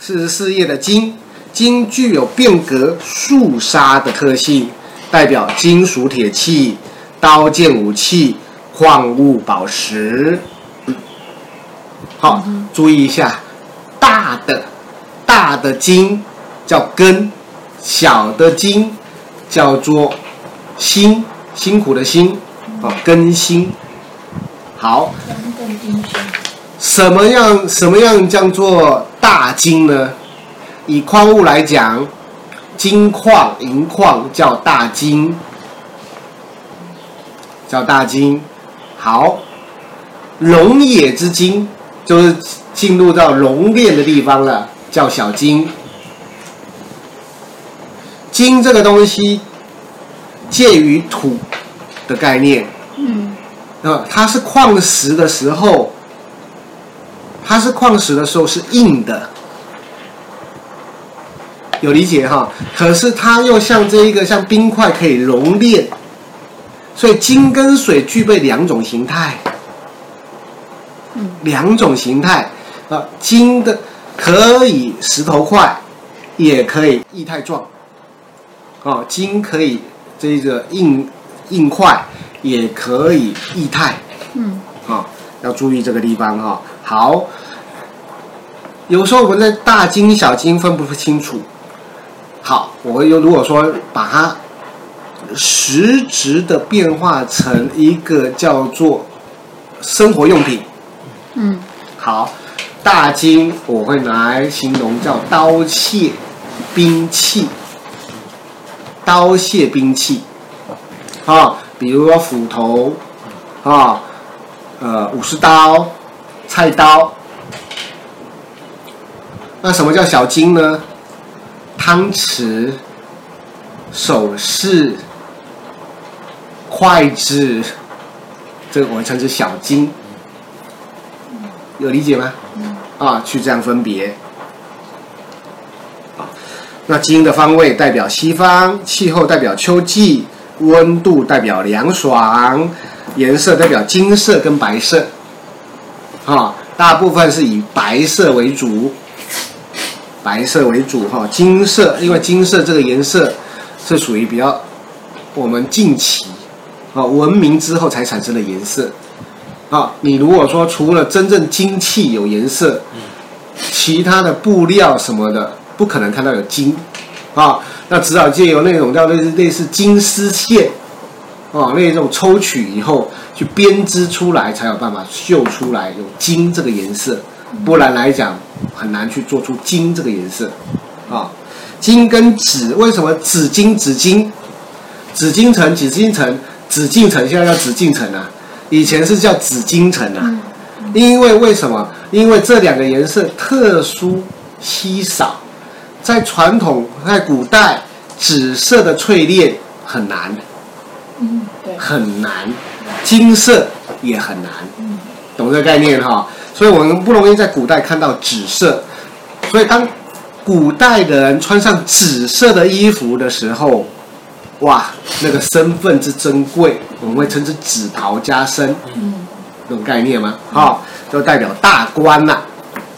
四十四页的金，金具有变革肃杀的特性，代表金属铁器、刀剑武器、矿物宝石。好，注意一下，大的大的金叫根，小的金叫做辛，辛苦的辛，啊，根辛。好，什么样什么样叫做大金呢？以矿物来讲，金矿、银矿叫大金，叫大金。好，龙冶之金。就是进入到熔炼的地方了，叫小金。金这个东西介于土的概念，嗯，啊，它是矿石的时候，它是矿石的时候是硬的，有理解哈？可是它又像这一个像冰块可以熔炼，所以金跟水具备两种形态。两种形态啊，金的可以石头块，也可以液态状。啊，金可以这个硬硬块，也可以液态。嗯。啊，要注意这个地方哈。好，有时候我们在大金小金分不清楚。好，我又如果说把它实质的变化成一个叫做生活用品。嗯，好，大金我会拿来形容叫刀械、兵器，刀械兵器，啊，比如说斧头，啊，呃，武士刀、菜刀。那什么叫小金呢？汤匙、首饰、筷子，这个我们称之小金。有理解吗？啊，去这样分别。啊，那金的方位代表西方，气候代表秋季，温度代表凉爽，颜色代表金色跟白色。啊，大部分是以白色为主，白色为主哈。金色，因为金色这个颜色是属于比较我们近期啊文明之后才产生的颜色。啊，你如果说除了真正金器有颜色，其他的布料什么的不可能看到有金，啊，那只好借由那种叫类似类似金丝线，啊，那种抽取以后去编织出来，才有办法绣出来有金这个颜色，不然来讲很难去做出金这个颜色，啊，金跟紫为什么紫金紫金，紫禁城紫禁城紫禁城现在叫紫禁城啊？以前是叫紫禁城啊，因为为什么？因为这两个颜色特殊稀少，在传统在古代，紫色的淬炼很难，嗯，对，很难，金色也很难，懂这个概念哈？所以我们不容易在古代看到紫色，所以当古代的人穿上紫色的衣服的时候。哇，那个身份之珍贵，我们会称之紫袍加身，嗯，这种概念吗？好、哦，就代表大官呐、啊，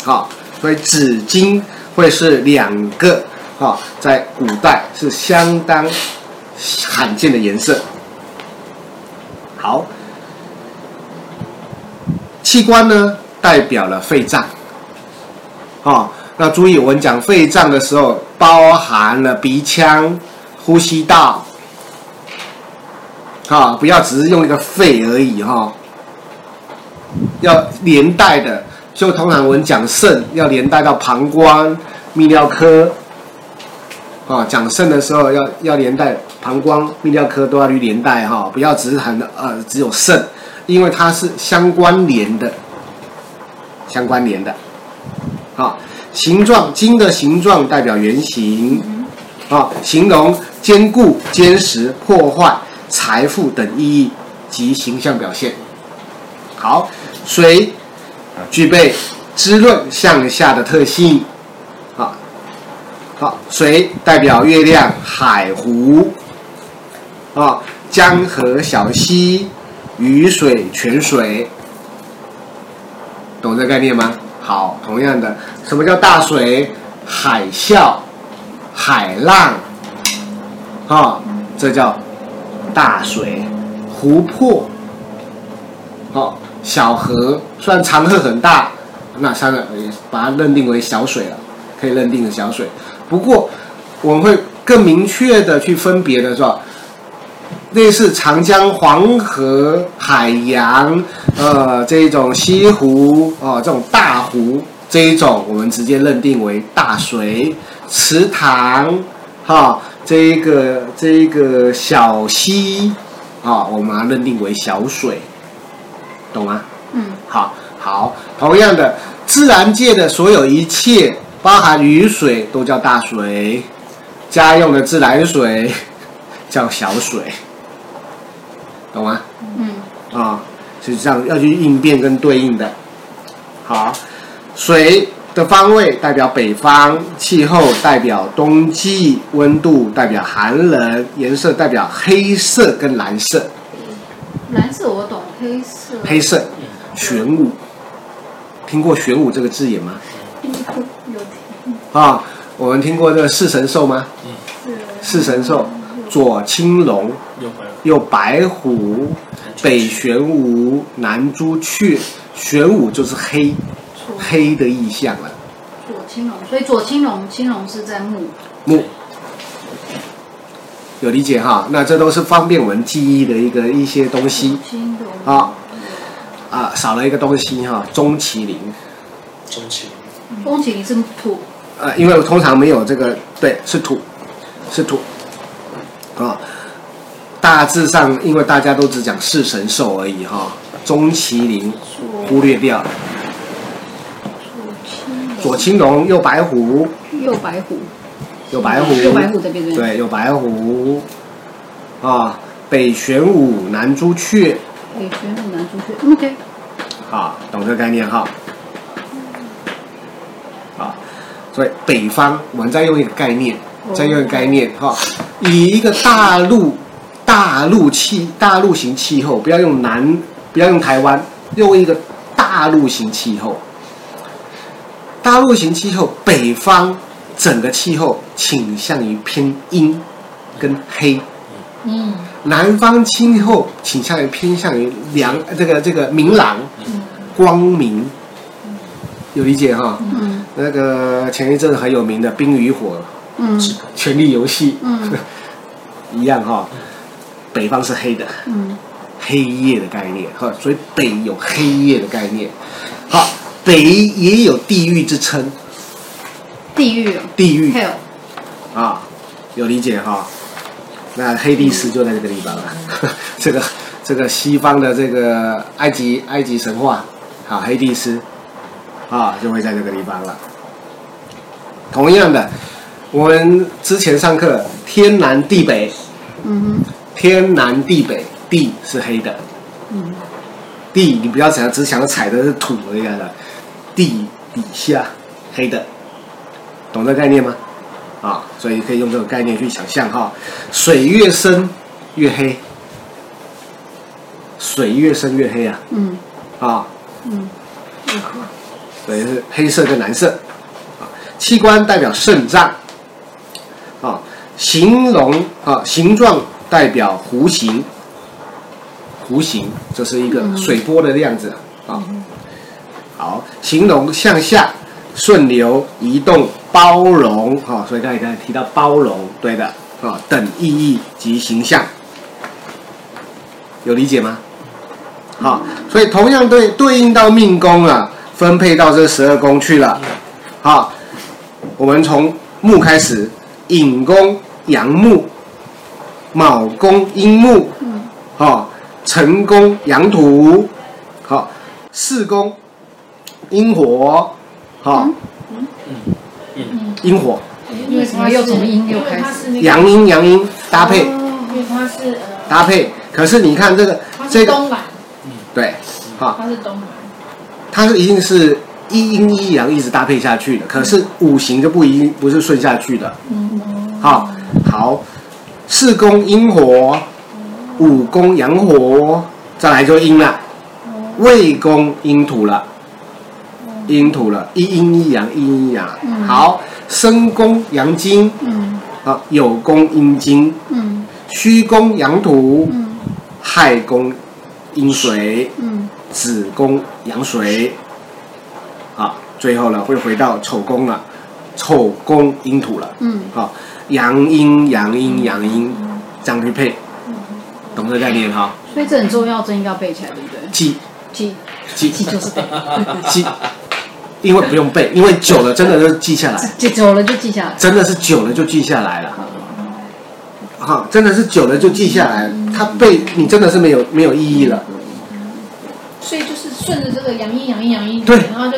好、哦，所以紫金会是两个，啊、哦，在古代是相当罕见的颜色。好，器官呢，代表了肺脏，哦，那注意，我们讲肺脏的时候，包含了鼻腔、呼吸道。啊，不要只是用一个肺而已哈，要连带的。就通常我们讲肾，要连带到膀胱、泌尿科。啊，讲肾的时候要要连带膀胱、泌尿科都要去连带哈，不要只是谈的呃只有肾，因为它是相关联的，相关联的。好，形状，金的形状代表圆形，啊，形容坚固、坚实、破坏。财富等意义及形象表现。好，水具备滋润向下的特性。好，好，水代表月亮、海湖。啊，江河小溪、雨水、泉水，懂这概念吗？好，同样的，什么叫大水？海啸、海浪，啊，这叫大水；湖泊，哦，小河，虽然长河很大，那三个把它认定为小水了，可以认定为小水。不过，我们会更明确的去分别的是吧？类似长江、黄河、海洋，呃，这种西湖哦、呃，这种大湖，这一种我们直接认定为大水；池塘，哈、哦，这一个这一个小溪，啊、哦，我们认定为小水，懂吗？嗯，好，好，同样的，自然界的所有一切，包含雨水，都叫大水；家用的自来水叫小水。懂吗？嗯，啊，是这样要去应变跟对应的。好，水的方位代表北方，气候代表冬季，温度代表寒冷，颜色代表黑色跟蓝色。蓝色我懂，黑色。黑色，玄武，听过玄武这个字眼吗？有听。啊，我们听过这个四神兽吗？嗯，四神兽，左青龙。右白虎，北玄武，南朱雀。玄武就是黑，黑的意象了。左青龙，所以左青龙，青龙是在木。木，有理解哈？那这都是方便我们记忆的一个一些东西。青龙。啊啊，少了一个东西哈，中麒麟。中麒麟。钟麒麟是土。呃，因为我通常没有这个，对，是土，是土，啊。大致上，因为大家都只讲四神兽而已哈，钟麒麟忽略掉了。左青龙，右白虎。右白虎。右白虎。右白虎这边对，右白虎。啊，北玄武，南朱雀。北玄武，南朱雀。OK。好，懂这个概念哈。啊，所以北方，我们再用一个概念，再用一个概念哈，以一个大陆。大陆气大陆型气候，不要用南，不要用台湾，用一个大陆型气候。大陆型气候，北方整个气候倾向于偏阴跟黑，嗯，南方气候倾向于偏向于凉，这个这个明朗，光明，有理解哈？嗯，那个前一阵很有名的《冰与火》，嗯，权力游戏，嗯，一样哈。北方是黑的，嗯，黑夜的概念，哈，所以北有黑夜的概念，好，北也有地狱之称，地狱，地狱。啊，有理解哈？那黑帝斯就在这个地方了，嗯、这个这个西方的这个埃及埃及神话，好，黑帝斯，啊，就会在这个地方了。同样的，我们之前上课天南地北，嗯哼。天南地北，地是黑的，嗯，地你不要想只想着踩的是土一样的，地底下黑的，懂这概念吗？啊，所以可以用这个概念去想象哈，水越深越黑，水越深越黑啊，嗯，啊，嗯，所以是黑色跟蓝色，啊，器官代表肾脏，啊，形容啊形状。代表弧形，弧形这是一个水波的样子啊。好，形容向下顺流移动包容啊、哦，所以刚才刚才提到包容，对的啊、哦，等意义及形象，有理解吗？好、哦，所以同样对对应到命宫啊，分配到这十二宫去了。好、哦，我们从木开始，引宫阳木。卯宫阴木，嗯，好，辰宫阳土，好，巳宫阴火，好，嗯。嗯。阴火，因为什么又从阴又开始？阳阴阳阴搭配，因为它是搭配。可是你看这个，这个，嗯，对，好，它是东南，它是一定是一阴一阳一直搭配下去的。可是五行就不一定不是顺下去的，嗯，好，好。四宫阴火，五宫阳火，再来就阴了。未宫阴土了，阴土了，一阴一阳，一阴一阳。好，申宫阳金，嗯，啊，酉宫阴金，嗯，戌宫阳土，嗯，亥宫阴水，嗯，子宫阳水。好，最后呢会回到丑宫了，丑宫阴土了，嗯，好，阳阴阳阴阳阴这样去配，懂这个概念哈？所以这很重要，这应该要背起来，对不对？记。记。记。记就是背，记，因为不用背，因为久了真的就记下来，记 久了就记下来，真的是久了就记下来了，好，真的是久了就记下来，他背你真的是没有没有意义了，所以就是顺着这个阳阴阳阴阳阴，对，然后就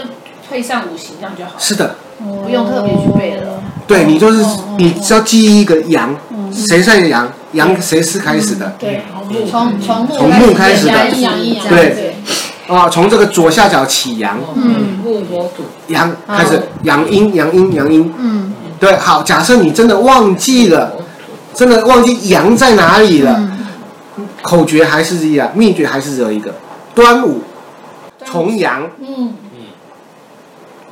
配上五行，这样就好，是的，不用特别去背了，对你就是你只要记一个阳，谁算阳？阳谁是开始的？对，从从从木开始的，对，啊，从这个左下角起阳，嗯，木火土，阳开始，阳阴阳阴阳阴，嗯，对，好，假设你真的忘记了，真的忘记阳在哪里了，口诀还是一样，秘诀还是只有一个，端午，重阳，嗯嗯，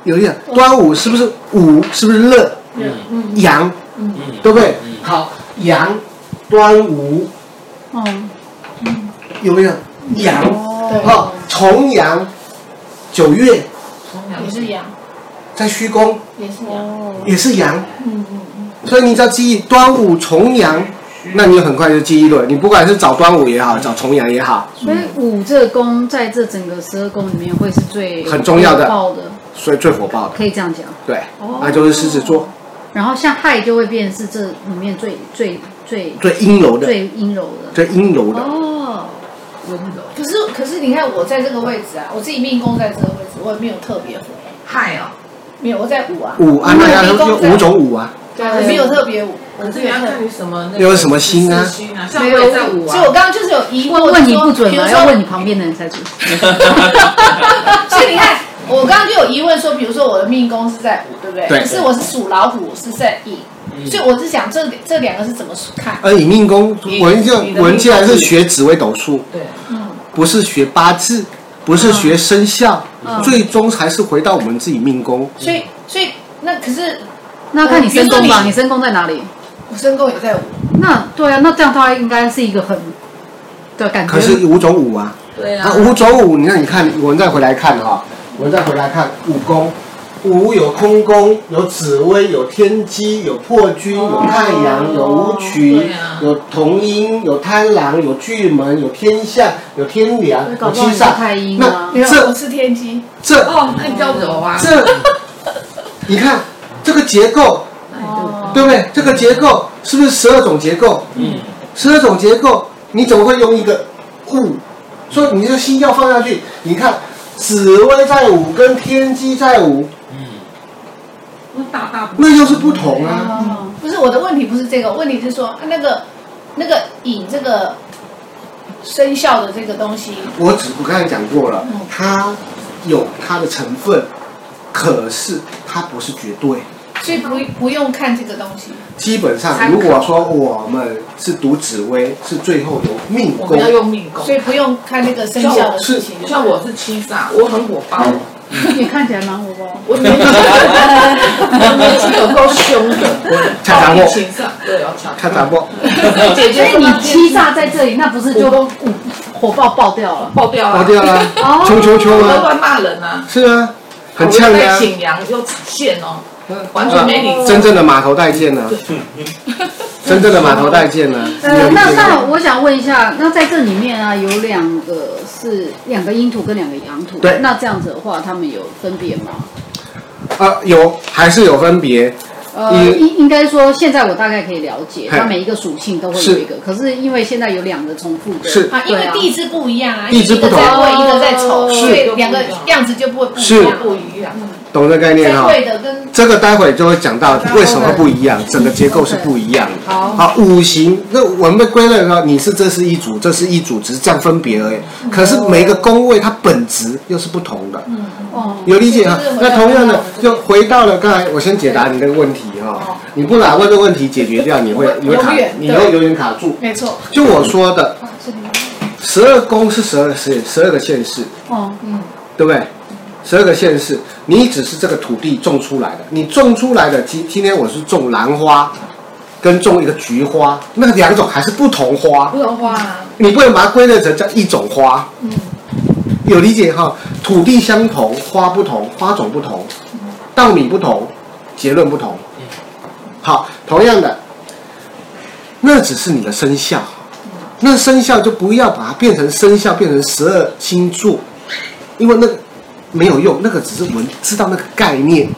有一点端午是不是午是不是热？嗯。阳，嗯。对不对？好，阳。端午，哦，有没有？阳？哦，重阳，九月，也是阳，在虚宫，也是阳，也是阳。嗯嗯嗯。所以你只要记忆端午重阳，那你很快就记忆了。你不管是找端午也好，找重阳也好。所以午这个宫在这整个十二宫里面会是最很重要的，爆的，所以最火爆的，可以这样讲。对，那就是狮子座。然后像亥就会变是这里面最最最最阴柔的，最阴柔的，最阴柔的哦，温柔。可是可是你看我在这个位置啊，我自己命宫在这个位置，我也没有特别火。亥哦，没有，我在五啊。五啊，那要有五种五啊。对，没有特别午。可是你要看你什么？又是什么心啊？没有在午啊。所以我刚刚就是有疑问，问你不准嘛？要问你旁边的人才准。所以你看。我刚刚就有疑问说，比如说我的命宫是在五，对不对？对。可是我是属老虎，是在寅，所以我是想这这两个是怎么看？而以命宫，文就文既然是学紫微斗数，对，嗯，不是学八字，不是学生肖，最终还是回到我们自己命宫。所以，所以那可是那看你身宫吧，你身宫在哪里？我身宫也在五。那对啊，那这样的话应该是一个很的感觉。可是五种五啊，对啊，五种五，你看，你看，我们再回来看哈。我们再回来看五宫，五有空宫，有紫薇，有天机，有破军，有太阳，有武曲，有同音，有贪狼，有巨门，有天象，有天梁，有七煞。那这是天机。这哦，那你叫柔啊。这，你看这个结构，对不对？这个结构是不是十二种结构？嗯。十二种结构，你怎么会用一个物？所以你这个星曜放下去，你看。紫微在五，跟天机在五，嗯，那大大那又是不同啊。不是我的问题，不是这个问题，是说那个那个以这个生肖的这个东西。我只我刚才讲过了，它有它的成分，可是它不是绝对。所以不不用看这个东西。基本上，如果说我们是读紫微，是最后有命宫，我们要用命宫，所以不用看那个生肖的事情。像我是七煞，我很火爆，你看起来蛮火爆。我年纪有够凶的，恰查波，对，要恰恰查波。姐姐，你七煞在这里，那不是就火爆爆掉了？爆掉了，爆掉了，秋秋秋啊！乱骂人啊！是啊，很呛的啊！景阳又现哦。完全没你真正的码头带剑呢？真正的码头带剑 呢？呃，那那我想问一下，那在这里面啊，有两个是两个阴土跟两个阳土，对，那这样子的话，他们有分别吗？呃，有，还是有分别。呃，应应该说，现在我大概可以了解，它每一个属性都会有一个。可是因为现在有两个重复的，是啊，因为地支不一样啊，地支不同，一个在未，一个在丑，所以两个样子就不会不一样，不一样。懂这概念哈？这个待会就会讲到为什么不一样，整个结构是不一样的。好，好，五行那我们被归类说你是这是一组，这是一组，只是这样分别而已。可是每个宫位它本质又是不同的。嗯哦，有理解哈？那同样的，就回到了刚才我先解答你那个问题哈。你不把问这个问题解决掉，你会你会卡，你会有点卡住。没错。就我说的，十二宫是十二十十二个县市。哦，嗯，对不对？十二个县市，你只是这个土地种出来的，你种出来的今今天我是种兰花，跟种一个菊花，那两种还是不同花，不同花啊，你不能把它归类成叫一种花。嗯，有理解哈？土地相同，花不同，花种不同，稻米不同，结论不同。好，同样的，那只是你的生肖，那生肖就不要把它变成生肖，变成十二星座，因为那个没有用，那个只是我们知道那个概念，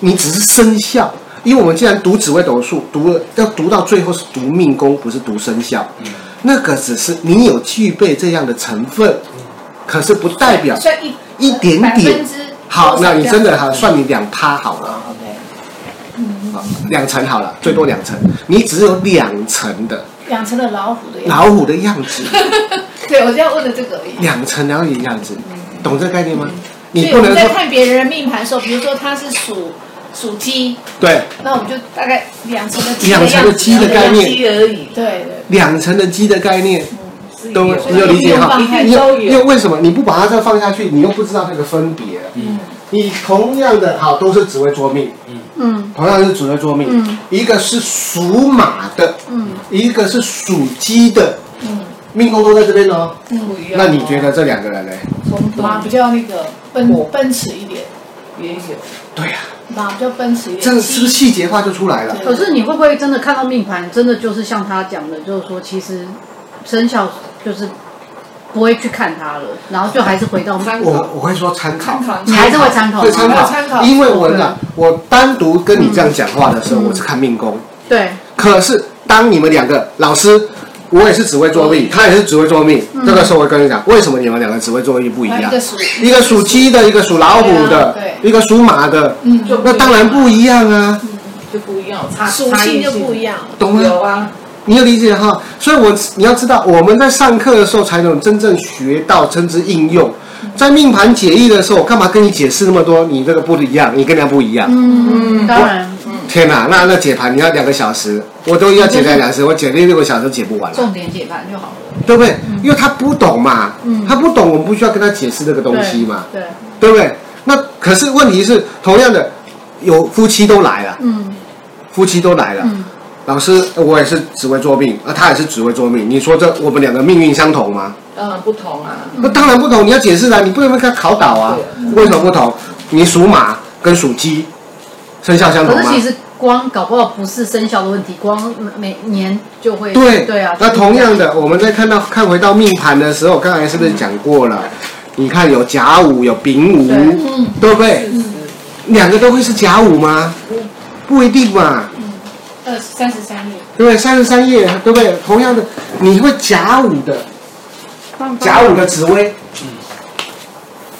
你只是生肖，因为我们既然读紫微斗数，读了要读到最后是读命宫，不是读生肖，那个只是你有具备这样的成分，可是不代表算一一点百分点。之好，那你真的好好算你两趴好了。OK，好两层好了，最多两层，你只有两层的两层的老虎的样子。老虎的样子，对，我就要问的这个而已。两层老虎的样子，懂这个概念吗？所以我你不能在看别人的命盘的时候，比如说他是属属鸡，对。那我们就大概两层的鸡两层的鸡的概念，鸡而已，对对，两层的鸡的概念，是都有你有理解哈？一定因为因为为什么？你不把它再放下去，你又不知道那个分别？嗯，你同样的好都是紫微坐命，嗯。同样是紫微坐命，嗯。一个是属马的，嗯，一个是属鸡的，嗯。命宫都在这边哦。不一样。哦。那你觉得这两个人呢？马比较那个奔奔驰一点，也有？对呀、马比较奔驰一点。这个是不是细节化就出来了？可是你会不会真的看到命盘，真的就是像他讲的，就是说其实生肖就是不会去看它了，然后就还是回到 参我我会说参考。你还是会参考？会参考，参考。因为我讲，我单独跟你这样讲话的时候，嗯。我是看命宫。对，可是当你们两个老师，我也是只会作弊，他也是只会作弊，这个时候我跟你讲，为什么你们两个只会作弊不一样一个？属一个属鸡的，一个属老虎的对啊，一个属马的，嗯，那当然不一样啊，就不一样，差属性就不一样。懂吗？有啊，你有理解哈？所以我你要知道，我们在上课的时候才能真正学到，甚至应用。在命盘解译的时候，我干嘛跟你解释那么多？你这个不一样，你跟人家不一样。嗯，当然，天哪，那那解盘你要两个小时，我都要解开两时，我解六六个小时解不完了，重点解盘就好了。对不对？因为他不懂嘛，嗯他不懂，我们不需要跟他解释这个东西嘛，对，对不对？那可是问题是，同样的，有夫妻都来了，嗯夫妻都来了。嗯，老师，我也是只会作命，啊，他也是只会作命，你说这我们两个命运相同吗？当然不同啊。那当然不同，你要解释啊，你不能跟他考倒啊。为什么不同？你属马跟属鸡，生肖相同吗？可是其实光搞不好不是生肖的问题，光每年就会对对啊。那同样的，我们在看到看回到命盘的时候，刚才是不是讲过了？你看有甲午有丙午，对嗯，对不对？两个都会是甲午吗？不一定嘛，二三十三页。对不对？三十三页，对不对？同样的，你会甲午的甲午的紫微，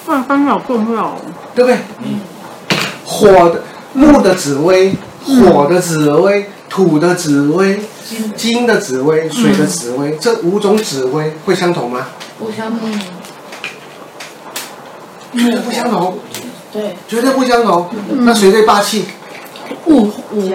那分好重要哦。对不对？火的木的紫薇，火的紫薇，土的紫薇，金的。紫薇，水的紫薇，这五种紫薇会相同吗？不相同。绝对不相同，对，绝对不相同。那谁最霸气？五五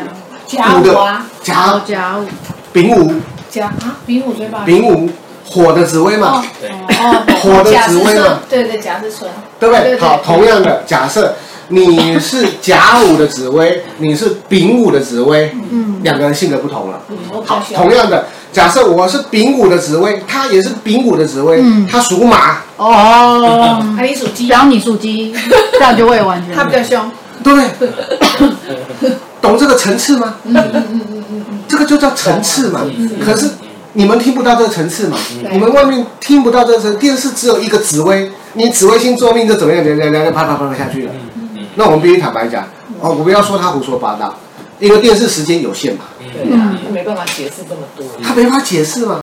甲午啊，甲。甲午，丙午，甲啊，丙午最棒。丙午，火的紫薇嘛。哦，哦，火的紫薇嘛，对对，甲是春。对不？对。好，同样的假设你是甲午的紫薇，你是丙午的紫薇，嗯两个人性格不同了。好，同样的，假设我是丙午的紫薇，他也是丙午的紫薇，嗯他属马，哦，还，你属鸡，然后你属鸡，这样就会完全。他比较凶。对不对？懂这个层次吗？嗯嗯嗯嗯嗯嗯，这个就叫层次嘛。可是你们听不到这个层次嘛？对你们外面听不到这个层，电视只有一个紫薇，你紫微星座命就怎么样，怎么样，怎么样，啪啪啪啪下去了。那我们必须坦白讲，哦，我不要说他胡说八道，因为电视时间有限嘛，对呀，没办法解释这么多。他没法解释嘛。